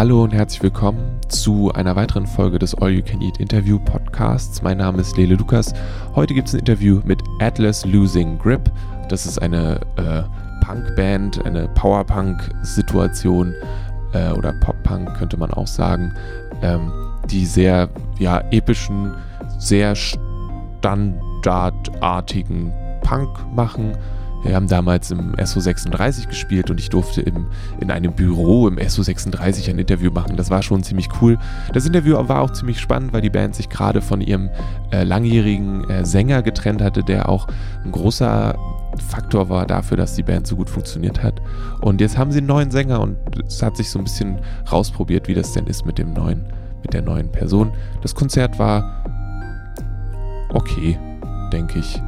Hallo und herzlich willkommen zu einer weiteren Folge des All You Can Eat Interview Podcasts. Mein Name ist Lele Lukas. Heute gibt es ein Interview mit Atlas Losing Grip. Das ist eine äh, Punkband, eine Powerpunk-Situation äh, oder Pop-Punk könnte man auch sagen, ähm, die sehr ja, epischen, sehr standardartigen Punk machen wir haben damals im SO36 gespielt und ich durfte im, in einem Büro im SO36 ein Interview machen. Das war schon ziemlich cool. Das Interview war auch ziemlich spannend, weil die Band sich gerade von ihrem äh, langjährigen äh, Sänger getrennt hatte, der auch ein großer Faktor war dafür, dass die Band so gut funktioniert hat. Und jetzt haben sie einen neuen Sänger und es hat sich so ein bisschen rausprobiert, wie das denn ist mit dem neuen, mit der neuen Person. Das Konzert war okay, denke ich.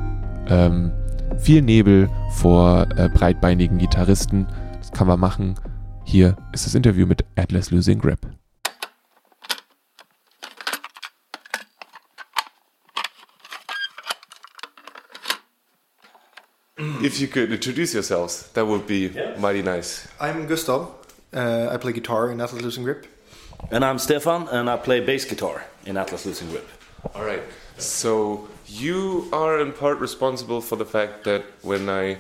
Ähm, viel Nebel vor äh, breitbeinigen Gitarristen. Das kann man machen. Hier ist das Interview mit Atlas Losing Grip. If you could introduce yourselves, that would be yeah. mighty nice. I'm Gustav. Uh, I play guitar in Atlas Losing Grip. And I'm Stefan, and I play bass guitar in Atlas Losing Grip. All right. So you are in part responsible for the fact that when I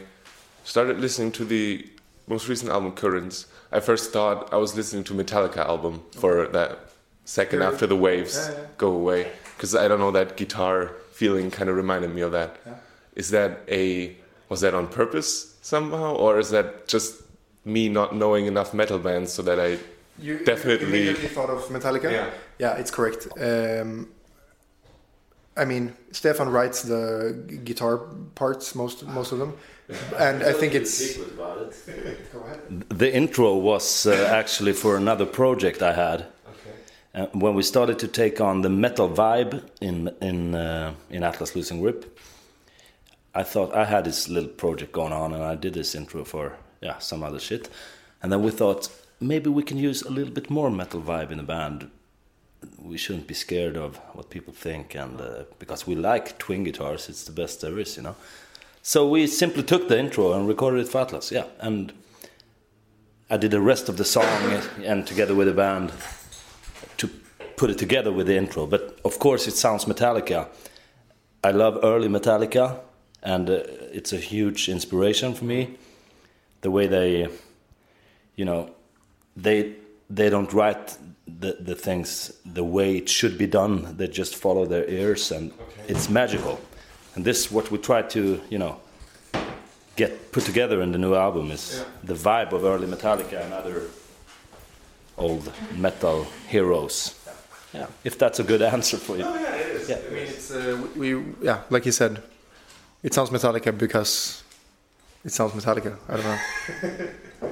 started listening to the most recent album, Currents, I first thought I was listening to Metallica album for that second after the waves yeah, yeah. go away because I don't know that guitar feeling kind of reminded me of that. Yeah. Is that a was that on purpose somehow or is that just me not knowing enough metal bands so that I you, definitely you thought of Metallica? Yeah, yeah, it's correct. Um, I mean, Stefan writes the guitar parts, most most of them, and I think it's. The intro was uh, actually for another project I had. Uh, when we started to take on the metal vibe in in uh, in Atlas Losing Grip, I thought I had this little project going on, and I did this intro for yeah some other shit, and then we thought maybe we can use a little bit more metal vibe in the band we shouldn't be scared of what people think, and uh, because we like twin guitars, it's the best there is, you know. So we simply took the intro and recorded it for Atlas, yeah, and I did the rest of the song and together with the band to put it together with the intro. But of course, it sounds Metallica. I love early Metallica, and uh, it's a huge inspiration for me. The way they, you know, they they don't write the, the things the way it should be done. They just follow their ears, and okay. it's magical. And this what we try to you know get put together in the new album is yeah. the vibe of early Metallica and other old metal heroes. Yeah, if that's a good answer for you. Oh, yeah, it is. Yeah. I mean, it's uh, we, we yeah, like you said, it sounds Metallica because it sounds Metallica. I don't know.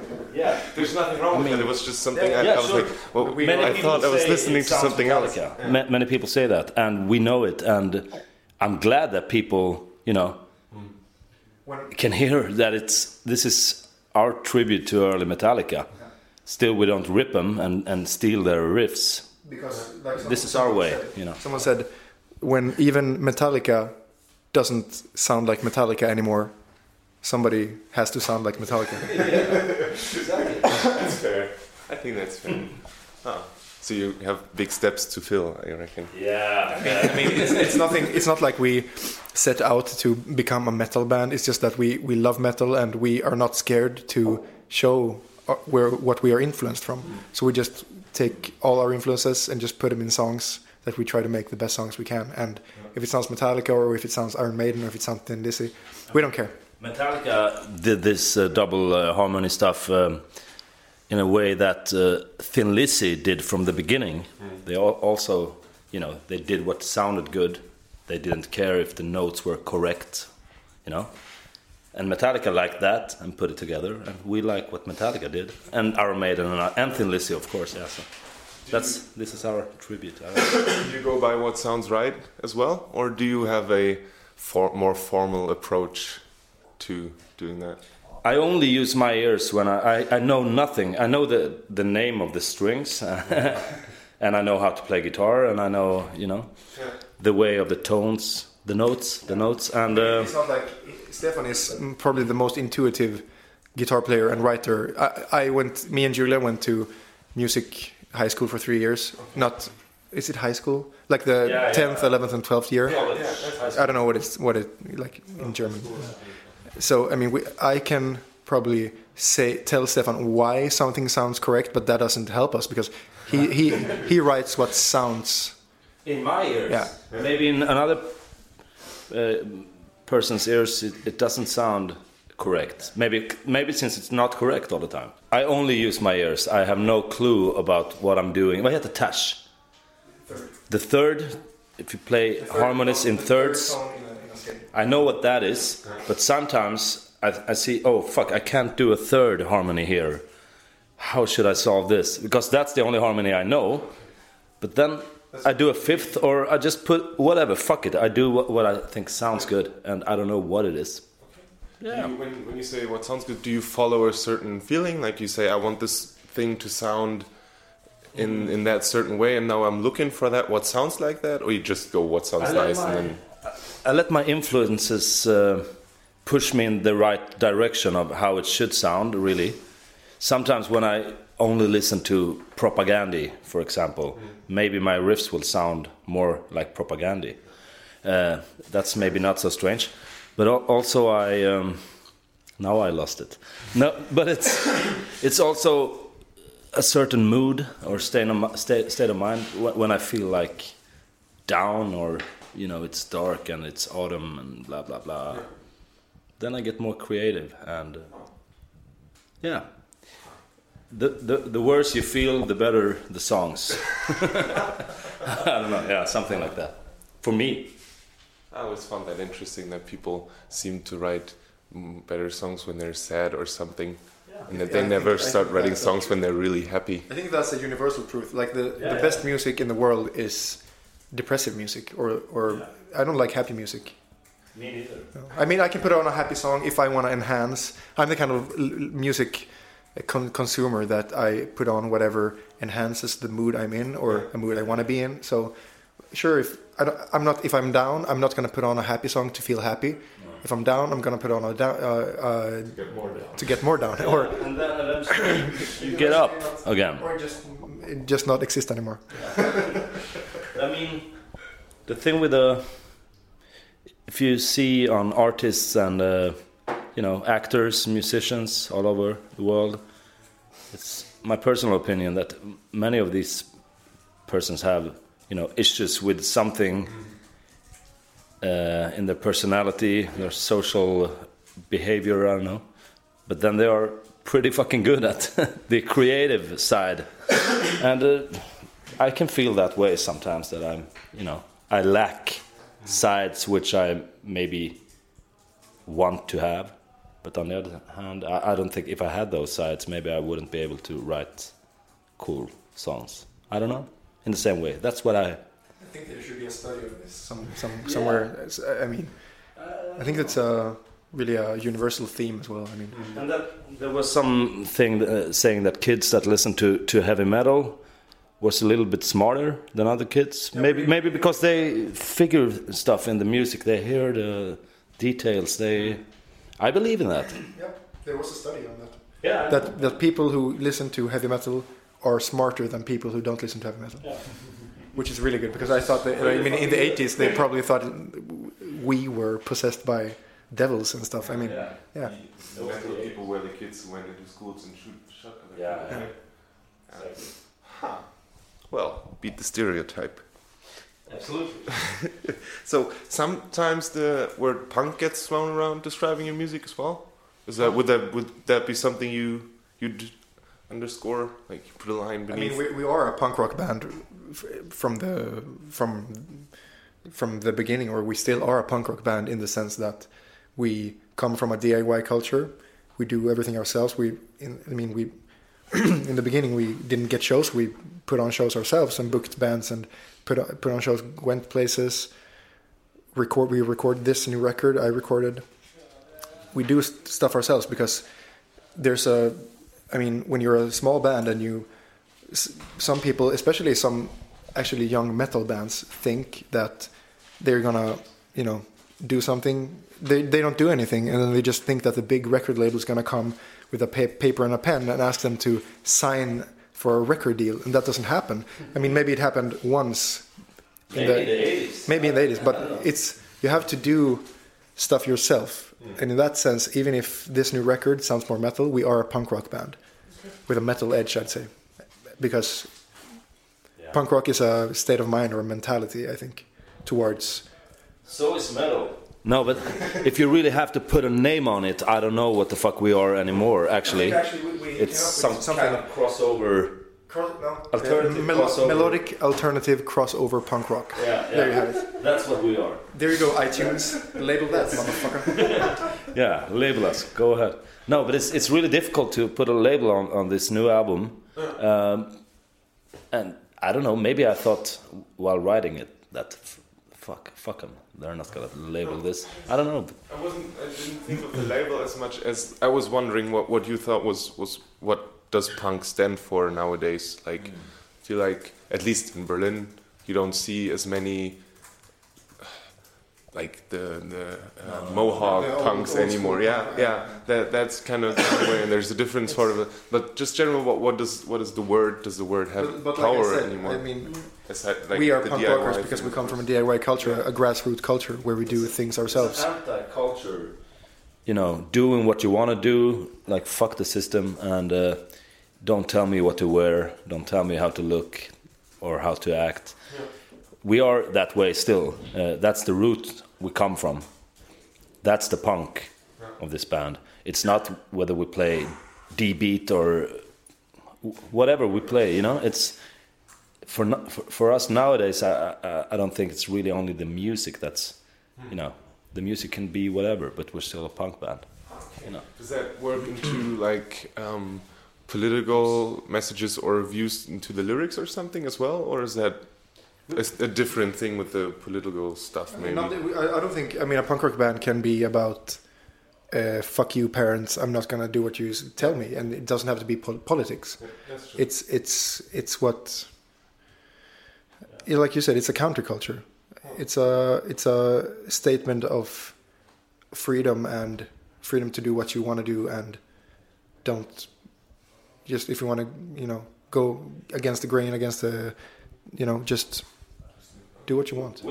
Yeah, there's nothing wrong I with mean, it. It was just something yeah, I, yeah, I was sure. like, well, we, I thought I was listening to something else. Yeah. Many people say that, and we know it, and I'm glad that people, you know, can hear that it's this is our tribute to early Metallica. Still, we don't rip them and, and steal their riffs. Because like this is our way, said, you know. Someone said when even Metallica doesn't sound like Metallica anymore, somebody has to sound like Metallica. yeah, exactly. That's fair. I think that's fair. Oh. So you have big steps to fill, I reckon. Yeah. I mean, it's, it's, nothing. It's not like we set out to become a metal band. It's just that we we love metal and we are not scared to show uh, where what we are influenced from. So we just take all our influences and just put them in songs that we try to make the best songs we can. And if it sounds Metallica or if it sounds Iron Maiden or if it sounds Thin Lizzy, we don't care. Metallica did this uh, double uh, harmony stuff um, in a way that uh, Thin Lizzy did from the beginning. Mm. They also, you know, they did what sounded good. They didn't care if the notes were correct, you know. And Metallica liked that and put it together, and we like what Metallica did, and Iron Maiden and, and Thin Lizzy, of course. Yeah, so that's you, this is our tribute. do you go by what sounds right as well, or do you have a for, more formal approach to doing that? I only use my ears when I, I, I know nothing. I know the, the name of the strings, and I know how to play guitar, and I know you know yeah. the way of the tones, the notes, the notes, and uh, it's not like Stefan is probably the most intuitive guitar player and writer. I, I went, me and Julia went to music high school for three years. Not is it high school? Like the Yeah, yeah. tenth, eleventh, and twelfth year. I don't know what it's what it like in German. So I mean, we, I can probably say tell Stefan why something sounds correct, but that doesn't help us because he he he writes what sounds. In my ears. Yeah. Maybe in another uh, person's ears, it, it doesn't sound correct. Maybe maybe since it's not correct all the time. I only use my ears. I have no clue about what I'm doing. Vad heter touch? The third, if you play harmonies in thirds, I know what that is. But sometimes I, I see, oh fuck, I can't do a third harmony here. How should I solve this? Because that's the only harmony I know. But then I do a fifth, or I just put whatever. Fuck it. I do what, what I think sounds good, and I don't know what it is. Yeah. You, when, when you say what sounds good, do you follow a certain feeling? Like you say, I want this thing to sound in in that certain way, and now I'm looking for that. What sounds like that, or you just go, what sounds I let nice, my- and then I let my influences uh, push me in the right direction of how it should sound. Really, sometimes when I only listen to Propagandhi, for example, maybe my riffs will sound more like Propagandhi. Uh, that's maybe not so strange, but also I um, now I lost it. No, but it's it's also a certain mood or state of, state, state of mind when I feel like down or you know it's dark and it's autumn and blah blah blah. Then I get more creative and uh, yeah. The, the the worse you feel, the better the songs. I don't know, yeah, something like that. For me, I always found that interesting that people seem to write better songs when they're sad or something, and that Yeah, they I never think start writing that's songs when they're really happy. I think that's a universal truth. Like the, Yeah, the best music in the world is depressive music, or or I don't like happy music. me neither. I mean, I can put on a happy song if I want to enhance. I'm the kind of l- l- music con- consumer that I put on whatever enhances the mood I'm in or a mood I want to be in. So, sure, if I don't, I'm not, if I'm down, I'm not going to put on a happy song to feel happy. If I'm down, I'm going to put on a down uh, uh, to get more down, or And then eventually you get up again. or just just not exist anymore. I mean, the thing with the if you see on artists and uh, you know actors, musicians all over the world, it's my personal opinion that many of these persons have you know issues with something uh, in their personality, their social behavior. I don't know, but then they are pretty fucking good at the creative side, and. Uh, I can feel that way sometimes that I'm, you know, I lack sides which I maybe want to have. But on the other hand, I, I don't think if I had those sides, maybe I wouldn't be able to write cool songs. I don't know. In the same way, that's what I. I think there should be a study of this some, some, somewhere. I mean, I think that's a really a universal theme as well. I mean, And that, there was something uh, saying that kids that listen to, to heavy metal was a little bit smarter than other kids. maybe maybe because they figure stuff in the music, they hear the details. They, I believe in that. yeah, there was a study on that. Yeah. That that people who listen to heavy metal are smarter than people who don't listen to heavy metal. Yeah. Which is really good because I thought that I mean in the 80s they probably thought we were possessed by devils and stuff. I mean, Yeah. yeah. That's what people were the kids who went into schools and shoot shot other Yeah. people. yeah. Huh. Well, beat the stereotype. Absolutely. So sometimes the word punk gets thrown around describing your music as well. Is that would that would that be something you you'd underscore like you put a line beneath? I mean, we, we are a punk rock band from the from from the beginning, or we still are a punk rock band in the sense that we come from a DIY culture. We do everything ourselves. We, in, I mean, we in the beginning we didn't get shows. We put on shows ourselves and booked bands and put on, put on shows, went places. Record. We recorded this new record. I recorded. We do stuff ourselves because there's a. I mean, when you're a small band and you some people, especially some actually young metal bands, think that they're gonna, you know, do something. They they don't do anything, and then they just think that the big record label is gonna come with a pa- paper and a pen and ask them to sign for a record deal, and that doesn't happen. I mean, maybe it happened once in Maybe the, in the 80s. maybe in the 80s, but it's you have to do stuff yourself. Hmm. And in that sense, even if this new record sounds more metal, we are a punk rock band with a metal edge, I'd say, because Yeah. punk rock is a state of mind or a mentality, I think, towards. So is metal. No, but if you really have to put a name on it, I don't know what the fuck we are anymore. Actually, it's some kind of crossover. Alternative Melo- crossover. melodic alternative crossover punk rock. Yeah, There you have it. That's what we are. There you go, iTunes. Label that, motherfucker. Yeah, label us. Go ahead. No, but it's it's really difficult to put a label on on this new album. Um, and I don't know. Maybe I thought while writing it that f- fuck, fuck them. They're not gonna label this. I don't know. I wasn't. I didn't think of the label as much as I was wondering what what you thought was was what does punk stand for nowadays. Like, I feel like at least in Berlin, you don't see as many. Like the the uh, Mohawk The old- punks old anymore, school yeah, yeah. That that's kind of the way, and there's a different sort of. A, but just general, what what does what is the word? Does the word have But, but like power I said, anymore? I mean, Aside, like we are punk DIY rockers because we come from a. DIY culture, a grassroots culture where we do things ourselves. anti-culture. You know, doing what you want to do, like fuck the system, and uh, don't tell me what to wear. Don't tell me how to look or how to act. We are that way still. Uh, that's the root we come from. That's the punk of this band. It's not whether we play D beat or whatever we play. You know, it's for for, us nowadays. I, I I don't think it's really only the music that's you know the music can be whatever, but we're still a punk band. You know. Does that work into like um, political messages or views into the lyrics or something as well, or is that a, a different thing with the political stuff? Maybe. Not that we- I, I don't think. I mean, a punk rock band can be about uh, "fuck you, parents." I'm not gonna do what you tell me, and it doesn't have to be pol- politics. True. It's it's it's what, yeah, like you said, it's a counterculture. It's a it's a statement of freedom and freedom to do what you want to do, and don't just if you want to, you know, go against the grain, against the, you know, just do what you want.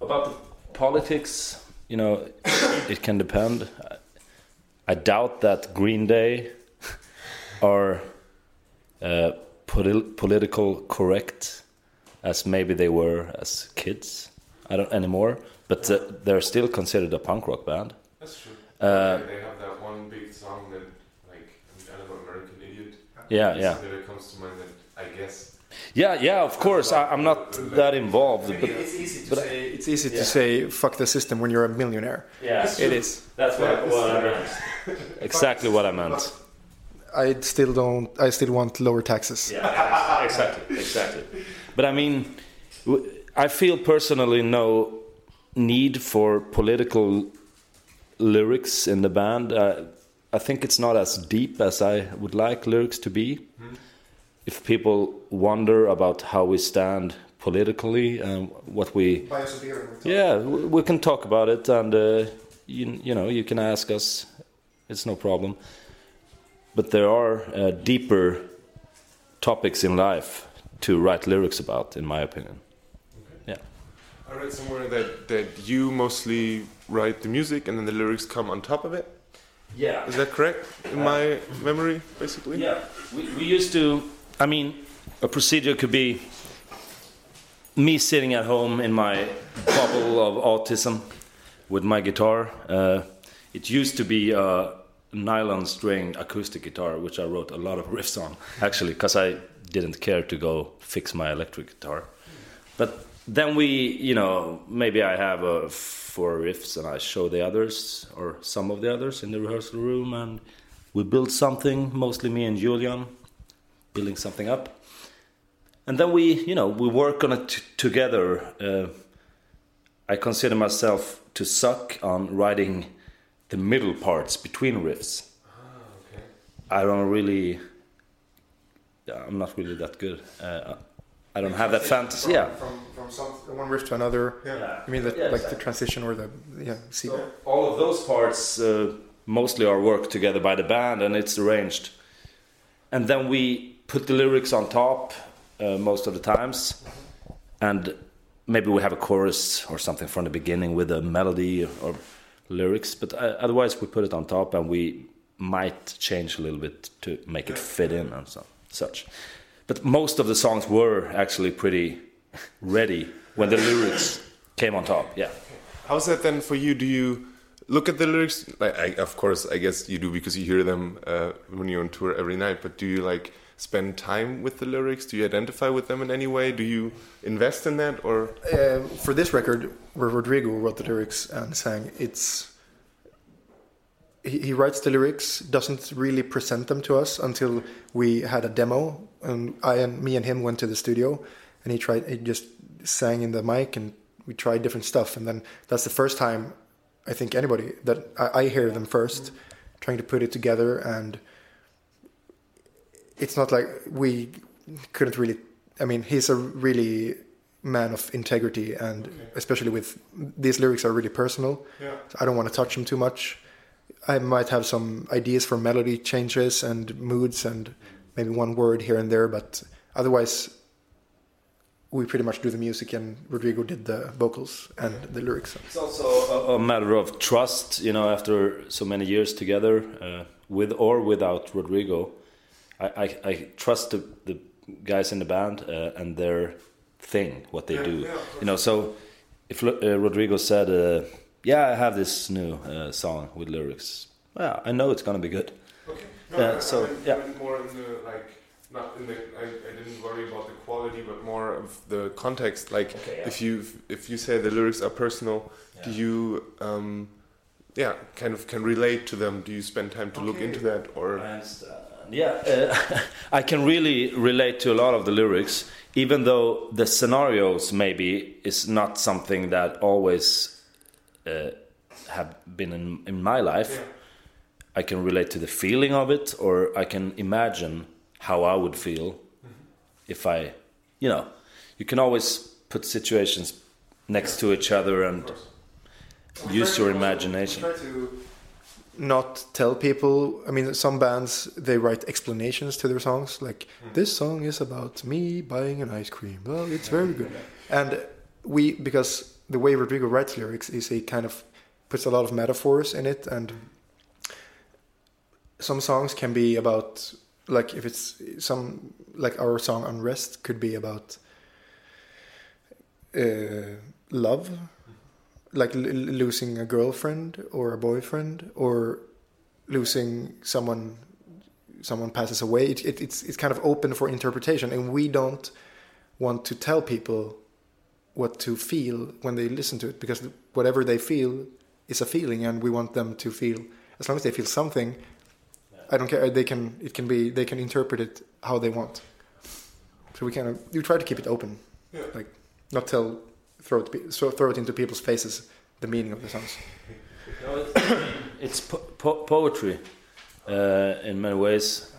About the politics, you know, it can depend. I- I doubt that Green Day are uh, poli- political correct as maybe they were as kids. I don't anymore, but uh, they're still considered a punk rock band. That's true. Uh, they have that one big song that, like, I don't know, American Idiot. Yeah, yeah, That comes to mind. That I guess. Yeah, yeah. Of course, I, I'm not that involved, but it's easy but- say. It's easy Yeah. to say "fuck the system" when you're a millionaire. yeah, It is. That's what, what I meant. Exactly what I meant. I still don't. I still want lower taxes. Yeah, exactly, exactly. But I mean, I feel personally no need for political lyrics in the band. Uh, I think it's not as deep as I would like lyrics to be. If people wonder about how we stand politically and what we Buy us a beer. and we'll talk. yeah, we can talk about it, and uh, you, you know, you can ask us. It's no problem. But there are uh, deeper topics in life to write lyrics about, in my opinion. Yeah. I read somewhere that that you mostly write the music and then the lyrics come on top of it. Yeah. Is that correct? In my memory, basically. Yeah. We, we used to. I mean, a procedure could be me sitting at home in my bubble of autism with my guitar. Uh, it used to be a nylon string acoustic guitar, which I wrote a lot of riffs on, actually, because I didn't care to go fix my electric guitar. But then we, you know, maybe I have uh, four riffs and I show the others or some of the others in the rehearsal room, and we build something, mostly me and Julian, building something up. And then we, you know, we work on it t- together. Uh, I consider myself to suck on writing the middle parts between riffs. I don't really. I'm not really that good. Uh, I don't have that fantasy. Yeah. From, from some, one riff to another. Yeah. I mean, the, Yeah, like exactly. the transition or the yeah. See, So all of those parts uh, mostly are worked together by the band and it's arranged. And then we put the lyrics on top uh, most of the times, and maybe we have a chorus or something from the beginning with a melody or, or lyrics. But uh, otherwise, we put it on top, and we might change a little bit to make it fit in and so, such. But most of the songs were actually pretty ready when the lyrics came on top. Yeah. How's that then for you? Do you look at the lyrics? Like, I, of course, I guess you do because you hear them uh, when you're on tour every night. But do you like spend time with the lyrics? Do you identify with them in any way? Do you invest in that, or Uh, for this record, where Rodrigo wrote the lyrics and sang, it's he, he writes the lyrics, doesn't really present them to us until we had a demo, and I and me and him went to the studio, and he tried, he just sang in the mic, and we tried different stuff, and then that's the first time I think anybody that I, I hear them first, trying to put it together, and it's not like we couldn't really. I mean, he's a really man of integrity, and especially with these lyrics are really personal. Yeah. So I don't want to touch them too much. I might have some ideas for melody changes and moods, and maybe one word here and there, but otherwise, we pretty much do the music, and Rodrigo did the vocals and the lyrics. It's also a, a matter of trust, you know, after so many years together, uh, with or without Rodrigo. I, I, I trust the, the guys in the band uh, and their thing, what they do. You know, so if uh, Rodrigo said, uh, "Yeah, I have this new uh, song with lyrics," well, I know it's gonna be good. Okay. Yeah, so, yeah. more in the like, not in the. I, I didn't worry about the quality, but more of the context. Like, Okay, yeah. if you if you say the lyrics are personal, do you um, yeah, kind of can relate to them? Do you spend time to look into that, or I. Yeah, uh, I can really relate to a lot of the lyrics, even though the scenarios maybe is not something that always uh, have been in, in my life. I can relate to the feeling of it, or I can imagine how I would feel if I, you know, you can always put situations next to each other and use your imagination. Try to not tell people. I mean, some bands they write explanations to their songs, like this song is about me buying an ice cream. Well, it's very good, and we because the way Rodrigo writes lyrics is he kind of puts a lot of metaphors in it, and some songs can be about like if it's some like our song unrest could be about uh, love. Like losing a girlfriend or a boyfriend or losing someone someone passes away. It, it, it's it's kind of open for interpretation. And we don't want to tell people what to feel when they listen to it because whatever they feel is a feeling and we want them to feel as long as they feel something i don't care they can it can be they can interpret it how they want. So we kind of you try to keep it open. Yeah. like not tell throw it so throw it into people's faces the meaning of the songs. No, it's, it's po- po- poetry uh, in many ways,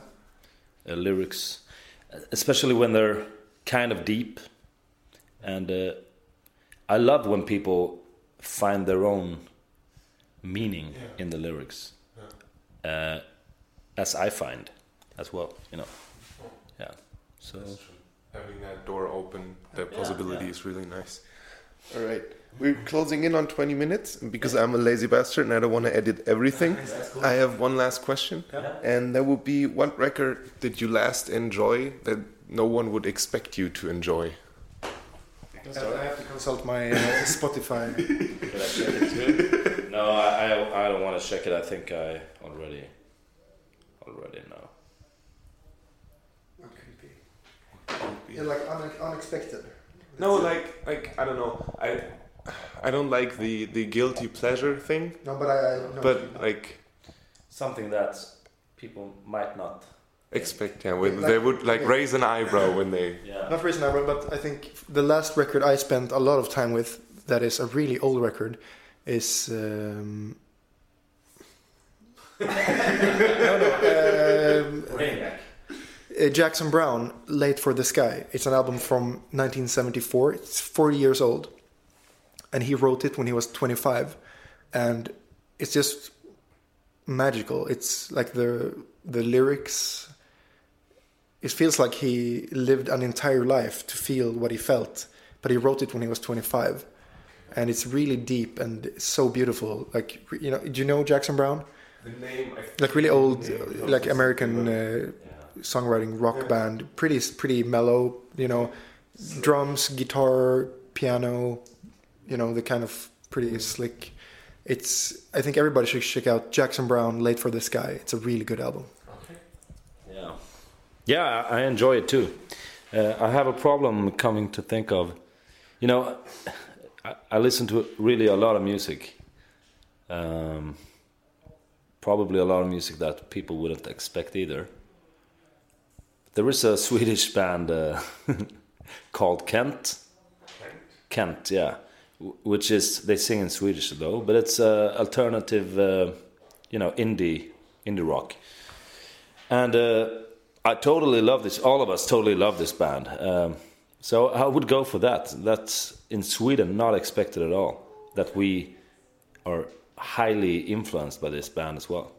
uh, lyrics, especially when they're kind of deep. And uh, I love when people find their own meaning in the lyrics, uh, as I find as well. You know, yeah. So having that door open, the Yeah, possibility yeah. is really nice. All right. We're closing in on 20 minutes and because I'm a lazy bastard and I don't want to edit everything. I have one last question. And that would be what record did you last enjoy that no one would expect you to enjoy? I have to consult my uh, Spotify. I check it too? no, I, I, I don't want to check it. I think I already already know. Yeah, like une- unexpected. No, like like I don't know. I I don't like the the guilty pleasure thing, No, but I. I know but like Something that people might not. expect yeah, when Like- they would like okay. raise an eyebrow when they Yeah. not raise an eyebrow, but I think the last record I spent a lot of time with, that is a really old record, is. Um, no, no. Um, uh, Jackson Browne, Late for the Sky. It's an album from 1974. It's 40 years old. And he wrote it when he was 25. And it's just magical. It's like the the lyrics it feels like he lived an entire life to feel what he felt, but he wrote it when he was 25, and it's really deep and so beautiful. Like you know, do you know Jackson Browne? The name, I Like really old, like American uh, songwriting rock band. Pretty pretty mellow. You know, drums, guitar, piano. You know, the kind of pretty slick. It's. I think everybody should check out Jackson Browne. Late for the Sky. It's a really good album. Yeah, yeah, I I enjoy it too. Uh, I have a problem coming to think of, you know, I, I listen to really a lot of music. Um, probably a lot of music that people wouldn't expect either. There is a Swedish band uh, called Kent. Kent, yeah, which is they sing in Swedish though, but it's uh, alternative, uh, you know, indie indie rock, and uh, I totally love this. All of us totally love this band, um, so I would go for that. That's in Sweden not expected at all. That we are highly influenced by this band as well.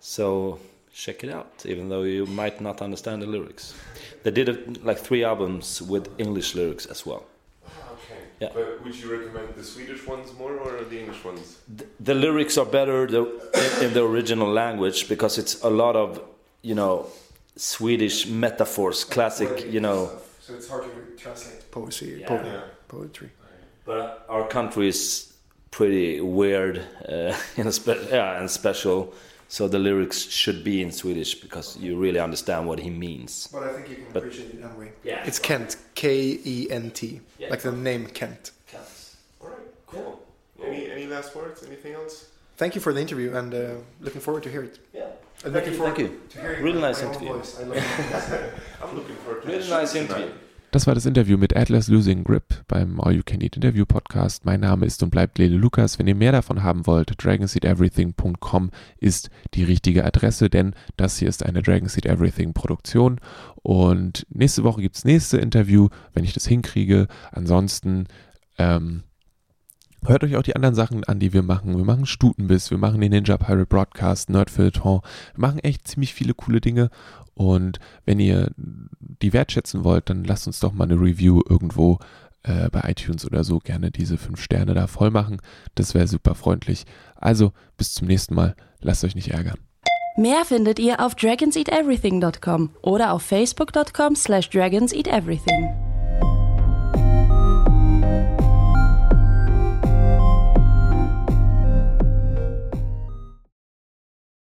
So check it out, even though you might not understand the lyrics. They did it, like three albums with English lyrics as well. Ah, okay. Yeah. But would you recommend the Swedish ones more or the English ones? the lyrics are better the, in, in the original language because it's a lot of you know Swedish metaphors, classic, you know. So it's hard to translate poetry. Yeah. po- Yeah. poetry. But our country is pretty weird uh, in a spe- yeah, and special. So the lyrics should be in Swedish because you really understand what he means. But I think you can But- appreciate it anyway. Yeah. It's Kent, K E N T, Yeah. like the name Kent. Kent. All right. Cool. Any any last words? Anything else? Thank you for the interview, and uh, looking forward to hear it. Yeah. And Thank looking you, forward thank you. to hearing Really nice interview. I love it. I'm looking forward to Really nice interview. Das war das Interview mit Atlas Losing Grip beim All You Can Eat Interview Podcast. Mein Name ist und bleibt Lele Lukas. Wenn ihr mehr davon haben wollt, dragonseedeverything.com ist die richtige Adresse, denn das hier ist eine Dragon Seed Everything Produktion. Und nächste Woche gibt es nächste Interview, wenn ich das hinkriege. Ansonsten ähm, hört euch auch die anderen Sachen an, die wir machen. Wir machen Stutenbiss, wir machen den Ninja Pirate Broadcast, Nerdfilter. Wir machen echt ziemlich viele coole Dinge. Und wenn ihr die wertschätzen wollt, dann lasst uns doch mal eine Review irgendwo äh, bei iTunes oder so gerne diese fünf Sterne da voll machen. Das wäre super freundlich. Also bis zum nächsten Mal. Lasst euch nicht ärgern. Mehr findet ihr auf dragonseateverything.com oder auf facebook.com slash dragonseateverything.